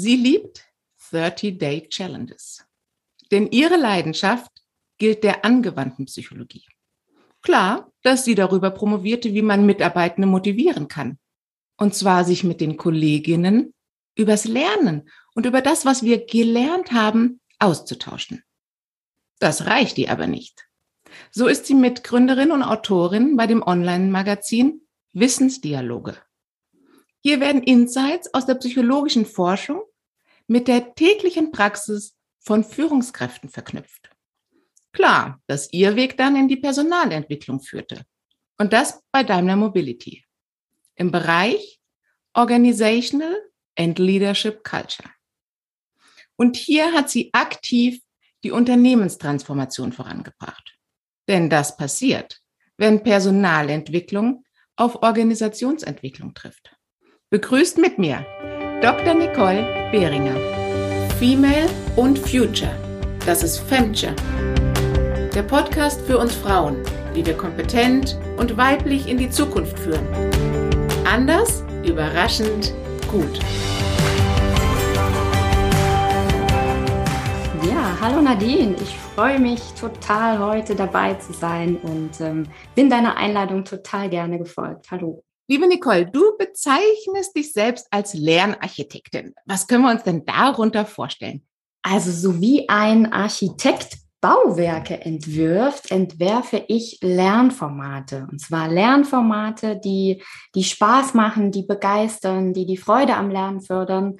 Sie liebt 30-Day Challenges. Denn ihre Leidenschaft gilt der angewandten Psychologie. Klar, dass sie darüber promovierte, wie man Mitarbeitende motivieren kann. Und zwar sich mit den Kolleginnen übers Lernen und über das, was wir gelernt haben, auszutauschen. Das reicht ihr aber nicht. So ist sie Mitgründerin und Autorin bei dem Online-Magazin Wissensdialoge. Hier werden Insights aus der psychologischen Forschung mit der täglichen Praxis von Führungskräften verknüpft. Klar, dass ihr Weg dann in die Personalentwicklung führte. Und das bei Daimler Mobility. Im Bereich Organizational and Leadership Culture. Und hier hat sie aktiv die Unternehmenstransformation vorangebracht. Denn das passiert, wenn Personalentwicklung auf Organisationsentwicklung trifft. Begrüßt mit mir Dr. Nicole Behringer. Female und Future. Das ist Femture. Der Podcast für uns Frauen, die wir kompetent und weiblich in die Zukunft führen. Anders, überraschend, gut. Ja, hallo Nadine. Ich freue mich total, heute dabei zu sein und ähm, bin deiner Einladung total gerne gefolgt. Hallo. Liebe Nicole, du bezeichnest dich selbst als Lernarchitektin. Was können wir uns denn darunter vorstellen? Also so wie ein Architekt Bauwerke entwirft, entwerfe ich Lernformate. Und zwar Lernformate, die, die Spaß machen, die begeistern, die die Freude am Lernen fördern.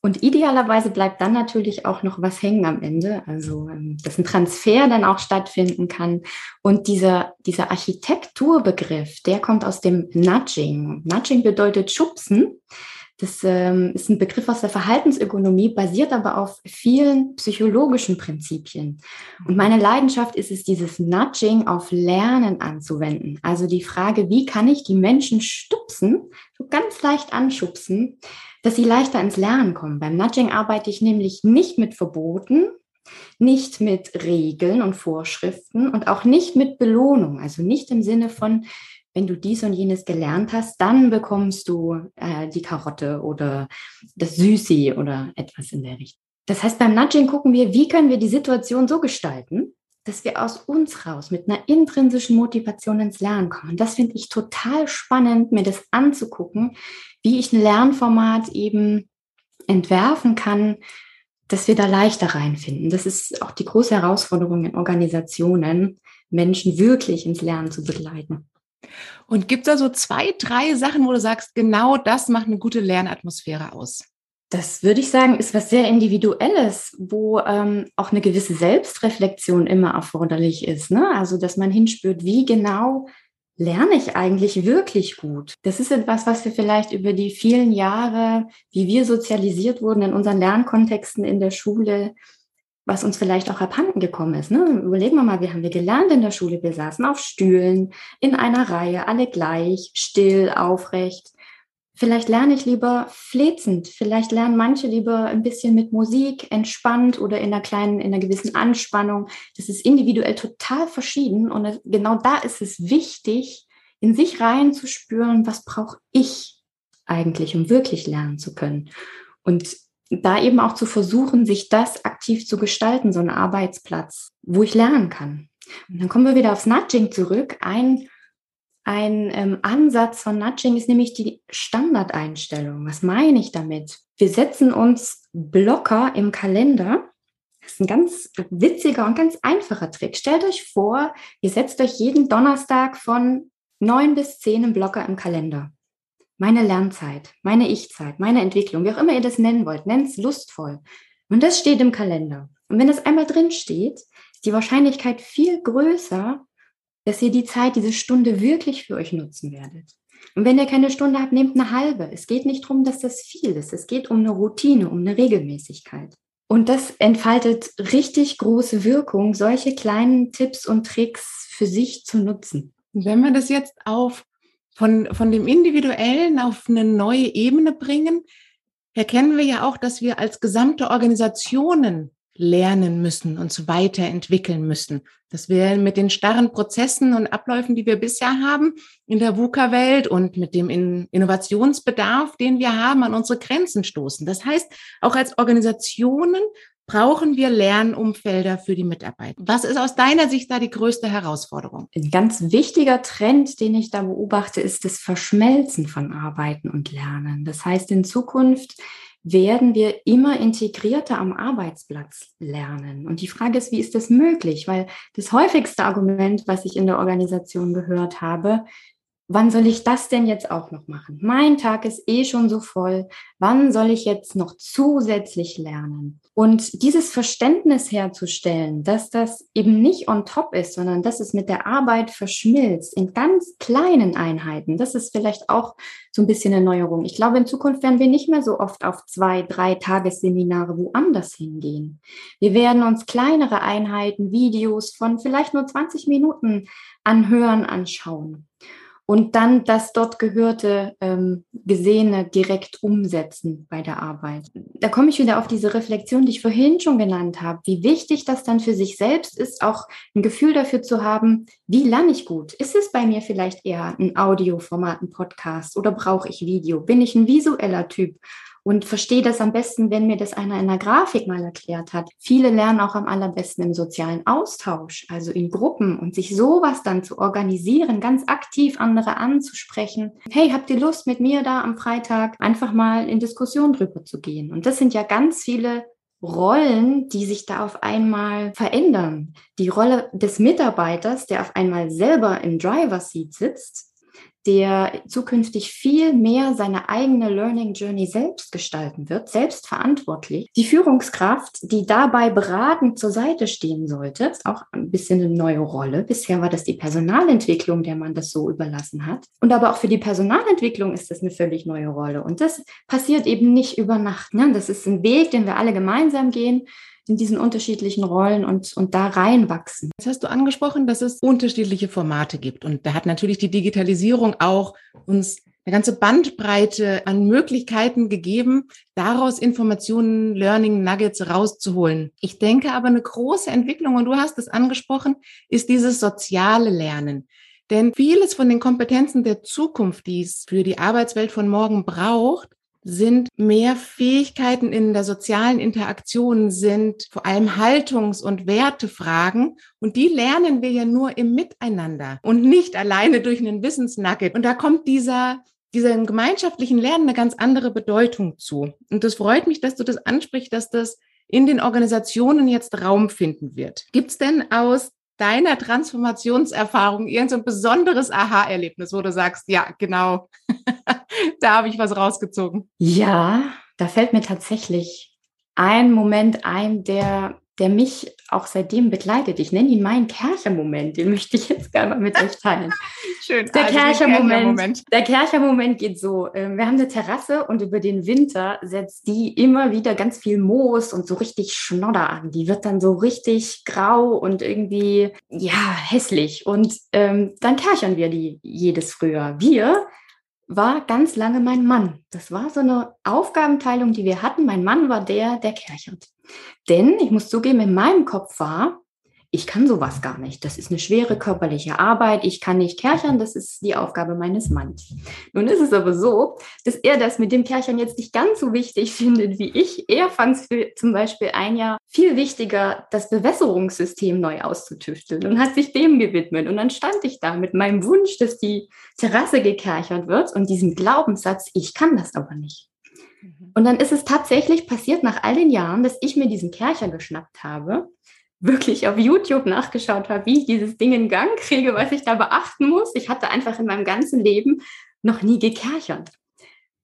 Und idealerweise bleibt dann natürlich auch noch was hängen am Ende, also ähm, dass ein Transfer dann auch stattfinden kann. Und dieser, dieser Architekturbegriff, der kommt aus dem Nudging. Nudging bedeutet schubsen. Das ähm, ist ein Begriff aus der Verhaltensökonomie, basiert aber auf vielen psychologischen Prinzipien. Und meine Leidenschaft ist es, dieses Nudging auf Lernen anzuwenden. Also die Frage, wie kann ich die Menschen stupsen, so ganz leicht anschubsen, dass sie leichter ins Lernen kommen. Beim Nudging arbeite ich nämlich nicht mit Verboten, nicht mit Regeln und Vorschriften und auch nicht mit Belohnung. Also nicht im Sinne von, wenn du dies und jenes gelernt hast, dann bekommst du äh, die Karotte oder das Süßi oder etwas in der Richtung. Das heißt, beim Nudging gucken wir, wie können wir die Situation so gestalten, dass wir aus uns raus mit einer intrinsischen Motivation ins Lernen kommen. Das finde ich total spannend, mir das anzugucken, wie ich ein Lernformat eben entwerfen kann, dass wir da leichter reinfinden. Das ist auch die große Herausforderung in Organisationen, Menschen wirklich ins Lernen zu begleiten. Und gibt es da so zwei, drei Sachen, wo du sagst, genau das macht eine gute Lernatmosphäre aus? Das würde ich sagen, ist was sehr Individuelles, wo ähm, auch eine gewisse Selbstreflexion immer erforderlich ist. Ne? Also, dass man hinspürt, wie genau lerne ich eigentlich wirklich gut? Das ist etwas, was wir vielleicht über die vielen Jahre, wie wir sozialisiert wurden in unseren Lernkontexten in der Schule, was uns vielleicht auch abhanden gekommen ist. Ne? Überlegen wir mal, wie haben wir gelernt in der Schule? Wir saßen auf Stühlen, in einer Reihe, alle gleich, still, aufrecht. Vielleicht lerne ich lieber flezend. Vielleicht lernen manche lieber ein bisschen mit Musik, entspannt oder in einer kleinen, in einer gewissen Anspannung. Das ist individuell total verschieden. Und genau da ist es wichtig, in sich reinzuspüren, was brauche ich eigentlich, um wirklich lernen zu können. Und da eben auch zu versuchen, sich das aktiv zu gestalten, so ein Arbeitsplatz, wo ich lernen kann. Und dann kommen wir wieder aufs Nudging zurück. Ein, ein ähm, Ansatz von Nudging ist nämlich die Standardeinstellung. Was meine ich damit? Wir setzen uns Blocker im Kalender. Das ist ein ganz witziger und ganz einfacher Trick. Stellt euch vor, ihr setzt euch jeden Donnerstag von neun bis zehn einen Blocker im Kalender meine Lernzeit, meine Ich-Zeit, meine Entwicklung, wie auch immer ihr das nennen wollt, nennt es lustvoll. Und das steht im Kalender. Und wenn das einmal drin steht, ist die Wahrscheinlichkeit viel größer, dass ihr die Zeit, diese Stunde wirklich für euch nutzen werdet. Und wenn ihr keine Stunde habt, nehmt eine halbe. Es geht nicht darum, dass das viel ist. Es geht um eine Routine, um eine Regelmäßigkeit. Und das entfaltet richtig große Wirkung, solche kleinen Tipps und Tricks für sich zu nutzen. Wenn wir das jetzt auf von, von dem Individuellen auf eine neue Ebene bringen, erkennen wir ja auch, dass wir als gesamte Organisationen lernen müssen, uns weiterentwickeln müssen. Dass wir mit den starren Prozessen und Abläufen, die wir bisher haben in der VUCA-Welt und mit dem Innovationsbedarf, den wir haben, an unsere Grenzen stoßen. Das heißt, auch als Organisationen brauchen wir Lernumfelder für die Mitarbeiter. Was ist aus deiner Sicht da die größte Herausforderung? Ein ganz wichtiger Trend, den ich da beobachte, ist das Verschmelzen von Arbeiten und Lernen. Das heißt, in Zukunft werden wir immer integrierter am Arbeitsplatz lernen. Und die Frage ist, wie ist das möglich? Weil das häufigste Argument, was ich in der Organisation gehört habe, wann soll ich das denn jetzt auch noch machen? Mein Tag ist eh schon so voll. Wann soll ich jetzt noch zusätzlich lernen? Und dieses Verständnis herzustellen, dass das eben nicht on top ist, sondern dass es mit der Arbeit verschmilzt in ganz kleinen Einheiten, das ist vielleicht auch so ein bisschen eine Neuerung. Ich glaube, in Zukunft werden wir nicht mehr so oft auf zwei, drei Tagesseminare woanders hingehen. Wir werden uns kleinere Einheiten, Videos von vielleicht nur 20 Minuten anhören, anschauen und dann das dort Gehörte, ähm, Gesehene direkt umsetzen bei der Arbeit. Da komme ich wieder auf diese Reflexion, die ich vorhin schon genannt habe, wie wichtig das dann für sich selbst ist, auch ein Gefühl dafür zu haben, wie lerne ich gut? Ist es bei mir vielleicht eher ein Audioformat, ein Podcast oder brauche ich Video? Bin ich ein visueller Typ? Und verstehe das am besten, wenn mir das einer in der Grafik mal erklärt hat. Viele lernen auch am allerbesten im sozialen Austausch, also in Gruppen und sich sowas dann zu organisieren, ganz aktiv andere anzusprechen. Hey, habt ihr Lust mit mir da am Freitag einfach mal in Diskussion drüber zu gehen? Und das sind ja ganz viele Rollen, die sich da auf einmal verändern. Die Rolle des Mitarbeiters, der auf einmal selber im Driver Seat sitzt, der zukünftig viel mehr seine eigene Learning Journey selbst gestalten wird, selbstverantwortlich. Die Führungskraft, die dabei beratend zur Seite stehen sollte, ist auch ein bisschen eine neue Rolle. Bisher war das die Personalentwicklung, der man das so überlassen hat. Und aber auch für die Personalentwicklung ist das eine völlig neue Rolle. Und das passiert eben nicht über Nacht. Ne? Das ist ein Weg, den wir alle gemeinsam gehen in diesen unterschiedlichen Rollen und, und da reinwachsen. Jetzt hast du angesprochen, dass es unterschiedliche Formate gibt. Und da hat natürlich die Digitalisierung auch uns eine ganze Bandbreite an Möglichkeiten gegeben, daraus Informationen, Learning Nuggets rauszuholen. Ich denke aber eine große Entwicklung, und du hast es angesprochen, ist dieses soziale Lernen. Denn vieles von den Kompetenzen der Zukunft, die es für die Arbeitswelt von morgen braucht, sind mehr Fähigkeiten in der sozialen Interaktion, sind vor allem Haltungs- und Wertefragen. Und die lernen wir ja nur im Miteinander und nicht alleine durch einen Wissensnugget. Und da kommt dieser diesem gemeinschaftlichen Lernen eine ganz andere Bedeutung zu. Und das freut mich, dass du das ansprichst, dass das in den Organisationen jetzt Raum finden wird. Gibt es denn aus deiner Transformationserfahrung irgendein so besonderes Aha-Erlebnis, wo du sagst, ja, genau, da habe ich was rausgezogen? Ja, da fällt mir tatsächlich ein Moment ein, der der mich auch seitdem begleitet. Ich nenne ihn meinen Kercher-Moment, den möchte ich jetzt gerne mal mit euch teilen. Schön. Der also Kercher-Moment. Der Kercher-Moment geht so. Ähm, wir haben eine Terrasse und über den Winter setzt die immer wieder ganz viel Moos und so richtig Schnodder an. Die wird dann so richtig grau und irgendwie, ja, hässlich. Und ähm, dann kerchern wir die jedes Frühjahr. Wir war ganz lange mein Mann. Das war so eine Aufgabenteilung, die wir hatten. Mein Mann war der, der kerchert. Denn ich muss zugeben, in meinem Kopf war, ich kann sowas gar nicht. Das ist eine schwere körperliche Arbeit. Ich kann nicht kerchern. Das ist die Aufgabe meines Mannes. Nun ist es aber so, dass er das mit dem Kerchern jetzt nicht ganz so wichtig findet wie ich. Er fand es für zum Beispiel ein Jahr viel wichtiger, das Bewässerungssystem neu auszutüfteln und hat sich dem gewidmet. Und dann stand ich da mit meinem Wunsch, dass die Terrasse gekerchert wird und diesem Glaubenssatz, ich kann das aber nicht. Mhm. Und dann ist es tatsächlich passiert nach all den Jahren, dass ich mir diesen Kercher geschnappt habe wirklich auf YouTube nachgeschaut habe, wie ich dieses Ding in Gang kriege, was ich da beachten muss. Ich hatte einfach in meinem ganzen Leben noch nie gekerchert.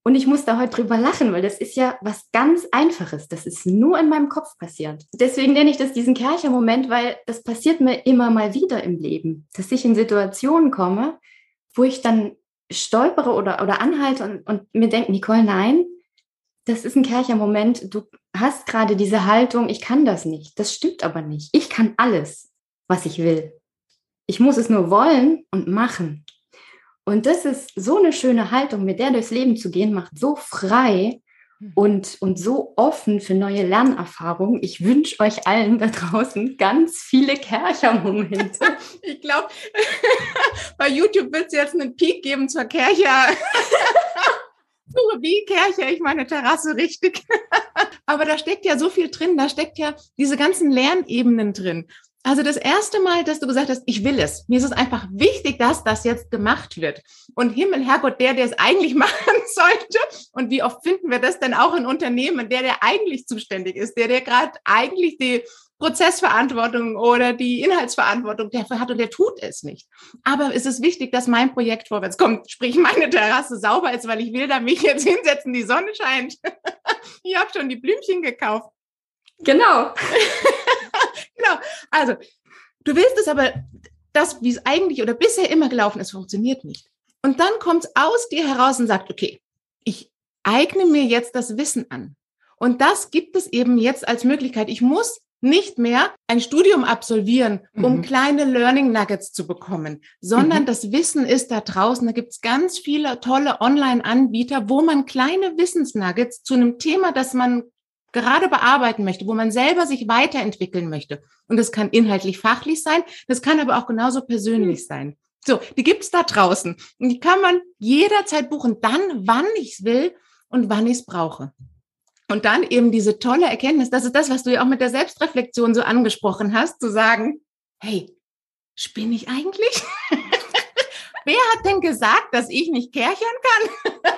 Und ich muss da heute drüber lachen, weil das ist ja was ganz Einfaches. Das ist nur in meinem Kopf passiert. Deswegen nenne ich das diesen Kercher-Moment, weil das passiert mir immer mal wieder im Leben, dass ich in Situationen komme, wo ich dann stolpere oder, oder anhalte und, und mir denke, Nicole, nein, das ist ein Kercher-Moment. Du hast gerade diese Haltung, ich kann das nicht. Das stimmt aber nicht. Ich kann alles, was ich will. Ich muss es nur wollen und machen. Und das ist so eine schöne Haltung, mit der durchs Leben zu gehen, macht so frei hm. und, und so offen für neue Lernerfahrungen. Ich wünsche euch allen da draußen ganz viele Kercher-Momente. ich glaube, bei YouTube wird es jetzt einen Peak geben zur Kercher. wie Kercher ich meine Terrasse richtig. Aber da steckt ja so viel drin, da steckt ja diese ganzen Lernebenen drin. Also das erste Mal, dass du gesagt hast, ich will es. Mir ist es einfach wichtig, dass das jetzt gemacht wird. Und Himmel, Herrgott, der, der es eigentlich machen sollte. Und wie oft finden wir das denn auch in Unternehmen? Der, der eigentlich zuständig ist, der, der gerade eigentlich die Prozessverantwortung oder die Inhaltsverantwortung dafür hat und der tut es nicht. Aber es ist wichtig, dass mein Projekt vorwärts kommt, sprich meine Terrasse sauber ist, weil ich will da mich jetzt hinsetzen, die Sonne scheint. ich habe schon die Blümchen gekauft. Genau. genau. Also, du willst es aber, das, wie es eigentlich oder bisher immer gelaufen ist, funktioniert nicht. Und dann kommt es aus dir heraus und sagt, okay, ich eigne mir jetzt das Wissen an. Und das gibt es eben jetzt als Möglichkeit. Ich muss nicht mehr ein Studium absolvieren, um mhm. kleine Learning Nuggets zu bekommen, sondern mhm. das Wissen ist da draußen. Da gibt es ganz viele tolle Online-Anbieter, wo man kleine Wissensnuggets zu einem Thema, das man gerade bearbeiten möchte, wo man selber sich weiterentwickeln möchte. Und das kann inhaltlich fachlich sein, das kann aber auch genauso persönlich mhm. sein. So, die gibt's da draußen. Und die kann man jederzeit buchen, dann, wann ich's will und wann ich's brauche. Und dann eben diese tolle Erkenntnis, das ist das, was du ja auch mit der Selbstreflexion so angesprochen hast, zu sagen, hey, spinne ich eigentlich? Wer hat denn gesagt, dass ich nicht kärchern kann?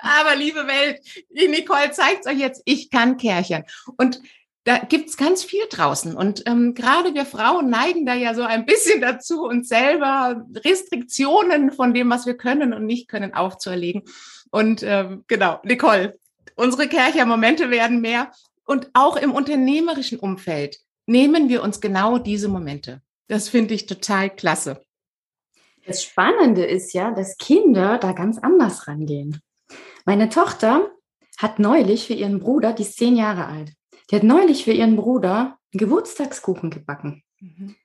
Aber liebe Welt, Nicole zeigt euch jetzt, ich kann kärchern. Und da gibt's ganz viel draußen. Und ähm, gerade wir Frauen neigen da ja so ein bisschen dazu, uns selber Restriktionen von dem, was wir können und nicht können, aufzuerlegen. Und ähm, genau, Nicole, unsere Kercher-Momente werden mehr. Und auch im unternehmerischen Umfeld nehmen wir uns genau diese Momente. Das finde ich total klasse. Das Spannende ist ja, dass Kinder da ganz anders rangehen. Meine Tochter hat neulich für ihren Bruder, die ist zehn Jahre alt, die hat neulich für ihren Bruder einen Geburtstagskuchen gebacken. Mhm.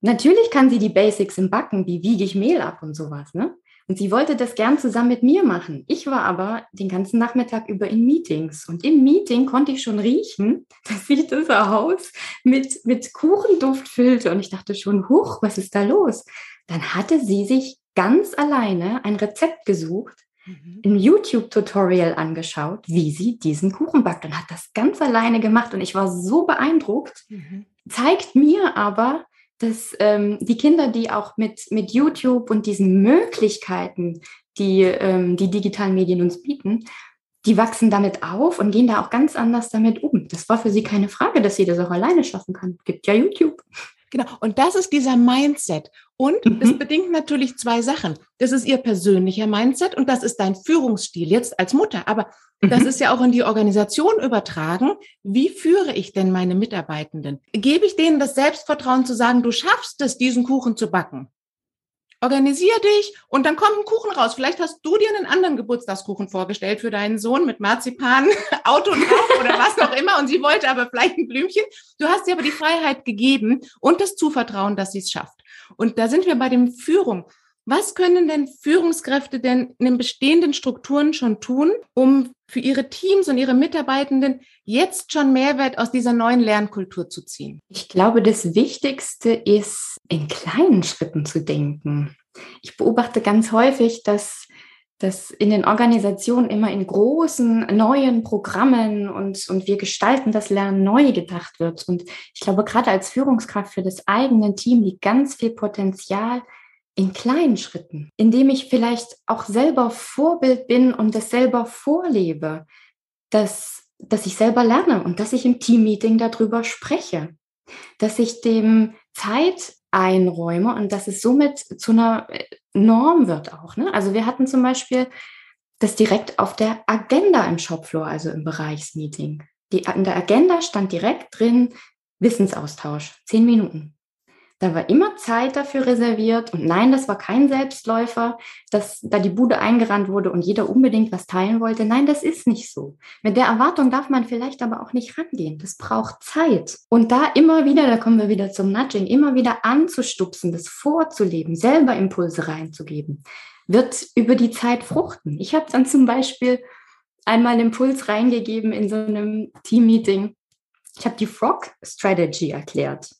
Natürlich kann sie die Basics im Backen, wie wiege ich Mehl ab und sowas, ne? Und sie wollte das gern zusammen mit mir machen. Ich war aber den ganzen Nachmittag über in Meetings. Und im Meeting konnte ich schon riechen, das sieht das aus, mit, mit Kuchenduft füllte. Und ich dachte schon, huch, was ist da los? Dann hatte sie sich ganz alleine ein Rezept gesucht, mhm. ein YouTube-Tutorial angeschaut, wie sie diesen Kuchen backt und hat das ganz alleine gemacht. Und ich war so beeindruckt. Mhm. Zeigt mir aber, dass ähm, die Kinder, die auch mit, mit YouTube und diesen Möglichkeiten, die ähm, die digitalen Medien uns bieten, die wachsen damit auf und gehen da auch ganz anders damit um. Das war für sie keine Frage, dass sie das auch alleine schaffen kann. Gibt ja YouTube. Genau. Und das ist dieser Mindset. Und mhm. das bedingt natürlich zwei Sachen. Das ist ihr persönlicher Mindset und das ist dein Führungsstil jetzt als Mutter. Aber mhm. das ist ja auch in die Organisation übertragen. Wie führe ich denn meine Mitarbeitenden? Gebe ich denen das Selbstvertrauen zu sagen, du schaffst es, diesen Kuchen zu backen? Organisier dich und dann kommt ein Kuchen raus. Vielleicht hast du dir einen anderen Geburtstagskuchen vorgestellt für deinen Sohn mit Marzipan, Auto drauf oder was auch immer und sie wollte aber vielleicht ein Blümchen. Du hast ihr aber die Freiheit gegeben und das Zuvertrauen, dass sie es schafft. Und da sind wir bei dem Führung. Was können denn Führungskräfte denn in den bestehenden Strukturen schon tun, um für ihre Teams und ihre Mitarbeitenden jetzt schon Mehrwert aus dieser neuen Lernkultur zu ziehen? Ich glaube, das Wichtigste ist, in kleinen Schritten zu denken. Ich beobachte ganz häufig, dass dass in den Organisationen immer in großen neuen Programmen und, und wir gestalten das Lernen neu gedacht wird. Und ich glaube, gerade als Führungskraft für das eigene Team liegt ganz viel Potenzial in kleinen Schritten, indem ich vielleicht auch selber Vorbild bin und das selber vorlebe, dass, dass ich selber lerne und dass ich im Teammeeting darüber spreche, dass ich dem Zeit einräume und dass es somit zu einer äh, Norm wird auch. Ne? Also wir hatten zum Beispiel das direkt auf der Agenda im Shopfloor, also im Bereichsmeeting. Die, in der Agenda stand direkt drin Wissensaustausch, zehn Minuten. Da war immer Zeit dafür reserviert und nein, das war kein Selbstläufer, dass da die Bude eingerannt wurde und jeder unbedingt was teilen wollte. Nein, das ist nicht so. Mit der Erwartung darf man vielleicht aber auch nicht rangehen. Das braucht Zeit. Und da immer wieder, da kommen wir wieder zum Nudging, immer wieder anzustupsen, das vorzuleben, selber Impulse reinzugeben, wird über die Zeit fruchten. Ich habe dann zum Beispiel einmal einen Impuls reingegeben in so einem Team-Meeting. Ich habe die Frog Strategy erklärt.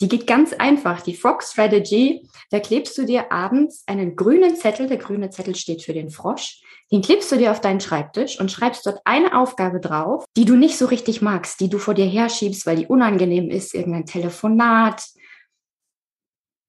Die geht ganz einfach. Die Frog Strategy, da klebst du dir abends einen grünen Zettel, der grüne Zettel steht für den Frosch, den klebst du dir auf deinen Schreibtisch und schreibst dort eine Aufgabe drauf, die du nicht so richtig magst, die du vor dir herschiebst, weil die unangenehm ist, irgendein Telefonat,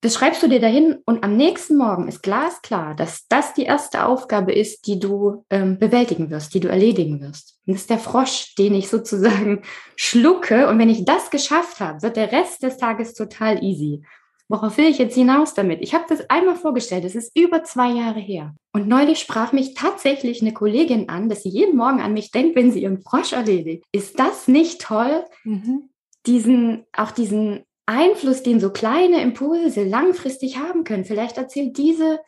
das schreibst du dir dahin und am nächsten Morgen ist glasklar, dass das die erste Aufgabe ist, die du ähm, bewältigen wirst, die du erledigen wirst. Und das ist der Frosch, den ich sozusagen schlucke. Und wenn ich das geschafft habe, wird der Rest des Tages total easy. Worauf will ich jetzt hinaus damit? Ich habe das einmal vorgestellt, es ist über zwei Jahre her. Und neulich sprach mich tatsächlich eine Kollegin an, dass sie jeden Morgen an mich denkt, wenn sie ihren Frosch erledigt. Ist das nicht toll? Mhm. Diesen, auch diesen Einfluss, den so kleine Impulse langfristig haben können. Vielleicht erzählt diese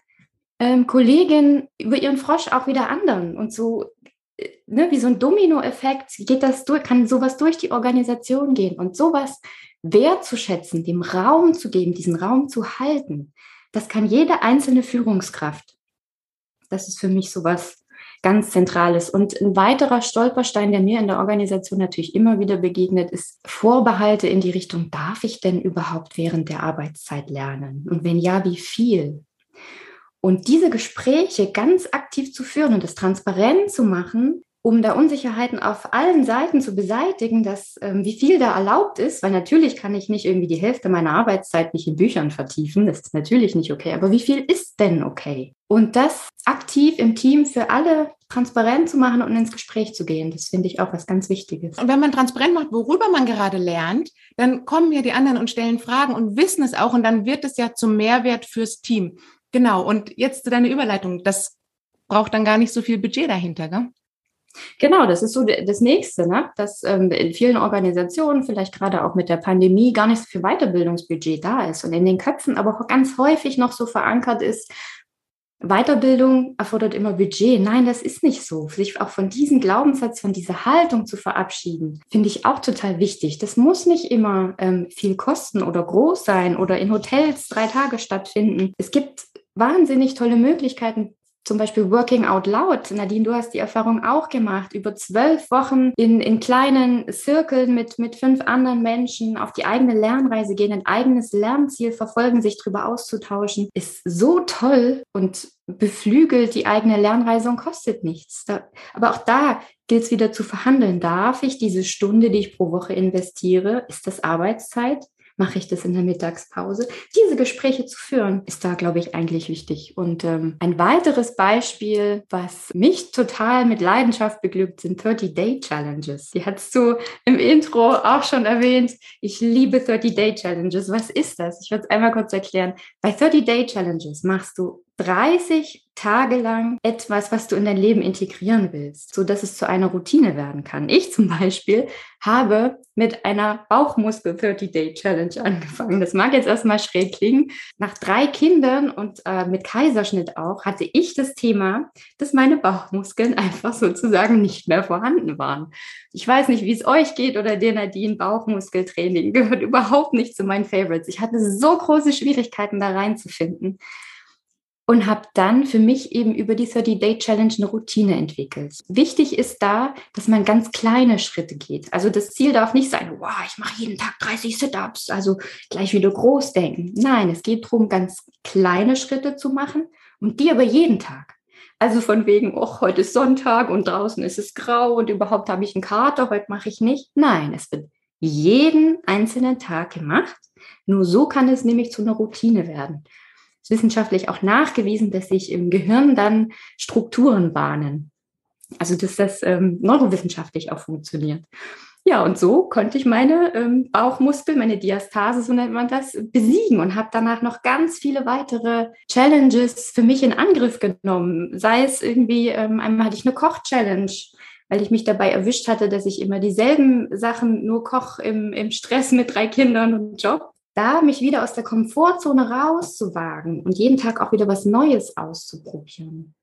ähm, Kollegin über ihren Frosch auch wieder anderen und so äh, ne, wie so ein Dominoeffekt geht das durch, kann sowas durch die Organisation gehen und sowas wertzuschätzen, dem Raum zu geben, diesen Raum zu halten. Das kann jede einzelne Führungskraft. Das ist für mich sowas ganz Zentrales. Und ein weiterer Stolperstein, der mir in der Organisation natürlich immer wieder begegnet, ist Vorbehalte in die Richtung, darf ich denn überhaupt während der Arbeitszeit lernen? Und wenn ja, wie viel? Und diese Gespräche ganz aktiv zu führen und das transparent zu machen, um da Unsicherheiten auf allen Seiten zu beseitigen, dass ähm, wie viel da erlaubt ist, weil natürlich kann ich nicht irgendwie die Hälfte meiner Arbeitszeit nicht in Büchern vertiefen, das ist natürlich nicht okay, aber wie viel ist denn okay? Und das aktiv im Team für alle transparent zu machen und ins Gespräch zu gehen, das finde ich auch was ganz Wichtiges. Und wenn man transparent macht, worüber man gerade lernt, dann kommen ja die anderen und stellen Fragen und wissen es auch und dann wird es ja zum Mehrwert fürs Team. Genau. Und jetzt zu deiner Überleitung. Das braucht dann gar nicht so viel Budget dahinter, gell? Genau, das ist so das Nächste, ne? dass ähm, in vielen Organisationen, vielleicht gerade auch mit der Pandemie, gar nicht so viel Weiterbildungsbudget da ist und in den Köpfen aber auch ganz häufig noch so verankert ist, Weiterbildung erfordert immer Budget. Nein, das ist nicht so. Sich auch von diesem Glaubenssatz, von dieser Haltung zu verabschieden, finde ich auch total wichtig. Das muss nicht immer ähm, viel kosten oder groß sein oder in Hotels drei Tage stattfinden. Es gibt wahnsinnig tolle Möglichkeiten, zum Beispiel Working Out Loud. Nadine, du hast die Erfahrung auch gemacht, über zwölf Wochen in, in kleinen Zirkeln mit, mit fünf anderen Menschen auf die eigene Lernreise gehen, ein eigenes Lernziel verfolgen, sich darüber auszutauschen, ist so toll und beflügelt die eigene Lernreise und kostet nichts. Da, aber auch da gilt es wieder zu verhandeln. Darf ich diese Stunde, die ich pro Woche investiere, ist das Arbeitszeit? Mache ich das in der Mittagspause. Diese Gespräche zu führen, ist da, glaube ich, eigentlich wichtig. Und ähm, ein weiteres Beispiel, was mich total mit Leidenschaft beglückt, sind 30-Day-Challenges. Die hast du im Intro auch schon erwähnt. Ich liebe 30-Day-Challenges. Was ist das? Ich werde es einmal kurz erklären. Bei 30-Day-Challenges machst du 30 Tage lang etwas, was du in dein Leben integrieren willst, so dass es zu einer Routine werden kann. Ich zum Beispiel habe mit einer Bauchmuskel 30 Day Challenge angefangen. Das mag jetzt erstmal schräg klingen. Nach drei Kindern und äh, mit Kaiserschnitt auch hatte ich das Thema, dass meine Bauchmuskeln einfach sozusagen nicht mehr vorhanden waren. Ich weiß nicht, wie es euch geht oder dir Nadine, Bauchmuskeltraining gehört überhaupt nicht zu meinen Favorites. Ich hatte so große Schwierigkeiten da reinzufinden und habe dann für mich eben über die 30-Day-Challenge eine Routine entwickelt. Wichtig ist da, dass man ganz kleine Schritte geht. Also das Ziel darf nicht sein, wow, ich mache jeden Tag 30 Sit-ups, also gleich wieder groß denken. Nein, es geht darum, ganz kleine Schritte zu machen und die aber jeden Tag. Also von wegen, oh, heute ist Sonntag und draußen ist es grau und überhaupt habe ich einen Kater, heute mache ich nicht. Nein, es wird jeden einzelnen Tag gemacht. Nur so kann es nämlich zu einer Routine werden wissenschaftlich auch nachgewiesen, dass sich im Gehirn dann Strukturen bahnen. Also dass das ähm, neurowissenschaftlich auch funktioniert. Ja, und so konnte ich meine ähm, Bauchmuskel, meine Diastase, so nennt man das, besiegen und habe danach noch ganz viele weitere Challenges für mich in Angriff genommen. Sei es irgendwie, ähm, einmal hatte ich eine Koch-Challenge, weil ich mich dabei erwischt hatte, dass ich immer dieselben Sachen nur koch im, im Stress mit drei Kindern und Job da mich wieder aus der Komfortzone rauszuwagen und jeden Tag auch wieder was Neues auszuprobieren.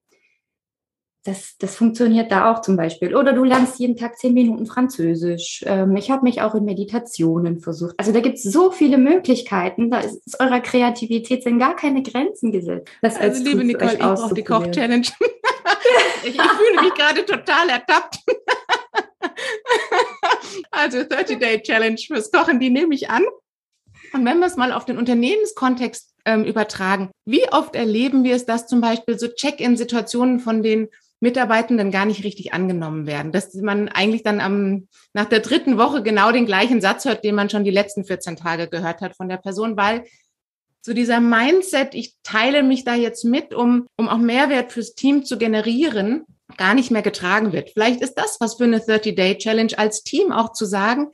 Das, das funktioniert da auch zum Beispiel. Oder du lernst jeden Tag zehn Minuten Französisch. Ähm, ich habe mich auch in Meditationen versucht. Also da gibt es so viele Möglichkeiten. Da ist, ist eurer Kreativität sind gar keine Grenzen gesetzt. Das also liebe Nicole, ich brauche die Koch-Challenge. ich, ich fühle mich gerade total ertappt. also 30-Day-Challenge fürs Kochen, die nehme ich an. Und wenn wir es mal auf den Unternehmenskontext ähm, übertragen, wie oft erleben wir es, dass zum Beispiel so Check-in-Situationen von den Mitarbeitenden gar nicht richtig angenommen werden, dass man eigentlich dann am, nach der dritten Woche genau den gleichen Satz hört, den man schon die letzten 14 Tage gehört hat von der Person, weil so dieser Mindset, ich teile mich da jetzt mit, um, um auch Mehrwert fürs Team zu generieren, gar nicht mehr getragen wird. Vielleicht ist das was für eine 30-Day-Challenge als Team auch zu sagen,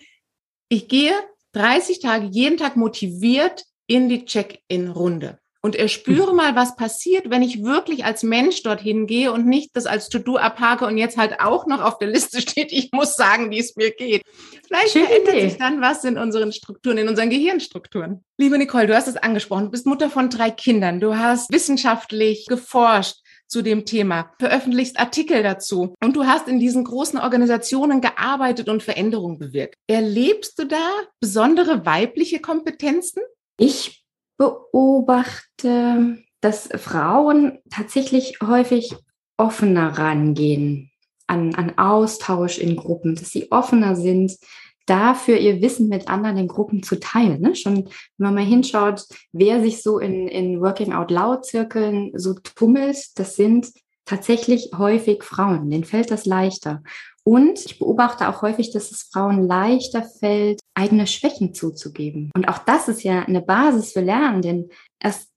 ich gehe 30 Tage jeden Tag motiviert in die Check-in-Runde und erspüre hm. mal, was passiert, wenn ich wirklich als Mensch dorthin gehe und nicht das als To-Do abhake und jetzt halt auch noch auf der Liste steht, ich muss sagen, wie es mir geht. Vielleicht Schöne verändert Idee. sich dann was in unseren Strukturen, in unseren Gehirnstrukturen. Liebe Nicole, du hast es angesprochen, du bist Mutter von drei Kindern, du hast wissenschaftlich geforscht, zu dem Thema, veröffentlichst Artikel dazu und du hast in diesen großen Organisationen gearbeitet und Veränderungen bewirkt. Erlebst du da besondere weibliche Kompetenzen? Ich beobachte, dass Frauen tatsächlich häufig offener rangehen an, an Austausch in Gruppen, dass sie offener sind, dafür ihr Wissen mit anderen in Gruppen zu teilen. Ne? Schon, wenn man mal hinschaut, wer sich so in, in Working Out Loud Zirkeln so tummelt, das sind tatsächlich häufig Frauen. Denen fällt das leichter. Und ich beobachte auch häufig, dass es Frauen leichter fällt, eigene Schwächen zuzugeben. Und auch das ist ja eine Basis für Lernen, denn erst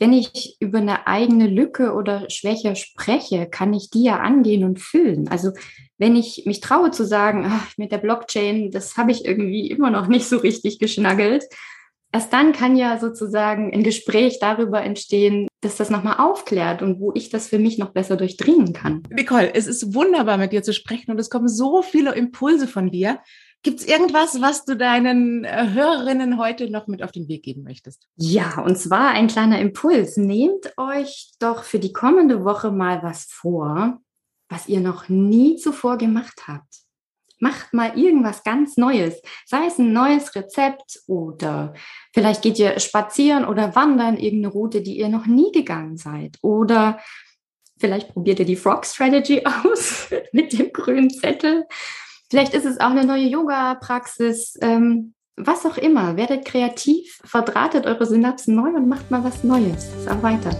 wenn ich über eine eigene Lücke oder Schwäche spreche, kann ich die ja angehen und füllen. Also wenn ich mich traue zu sagen, ach, mit der Blockchain, das habe ich irgendwie immer noch nicht so richtig geschnaggelt, erst dann kann ja sozusagen ein Gespräch darüber entstehen, dass das nochmal aufklärt und wo ich das für mich noch besser durchdringen kann. Nicole, es ist wunderbar mit dir zu sprechen und es kommen so viele Impulse von dir. Gibt es irgendwas, was du deinen äh, Hörerinnen heute noch mit auf den Weg geben möchtest? Ja, und zwar ein kleiner Impuls. Nehmt euch doch für die kommende Woche mal was vor, was ihr noch nie zuvor gemacht habt. Macht mal irgendwas ganz Neues, sei es ein neues Rezept oder vielleicht geht ihr spazieren oder wandern irgendeine Route, die ihr noch nie gegangen seid oder vielleicht probiert ihr die Frog Strategy aus mit dem grünen Zettel Vielleicht ist es auch eine neue Yoga-Praxis, ähm, was auch immer. Werdet kreativ, verdrahtet eure Synapsen neu und macht mal was Neues. Es erweitert.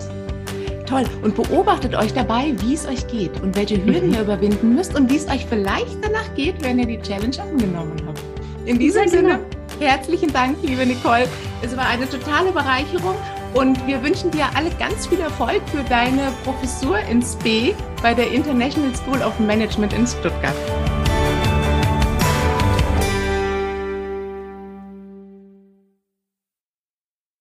Toll. Und beobachtet euch dabei, wie es euch geht und welche Hürden mhm. ihr überwinden müsst und wie es euch vielleicht danach geht, wenn ihr die Challenge angenommen habt. In diesem Sinne, genau. herzlichen Dank, liebe Nicole. Es war eine totale Bereicherung und wir wünschen dir alle ganz viel Erfolg für deine Professur in SPE bei der International School of Management in Stuttgart.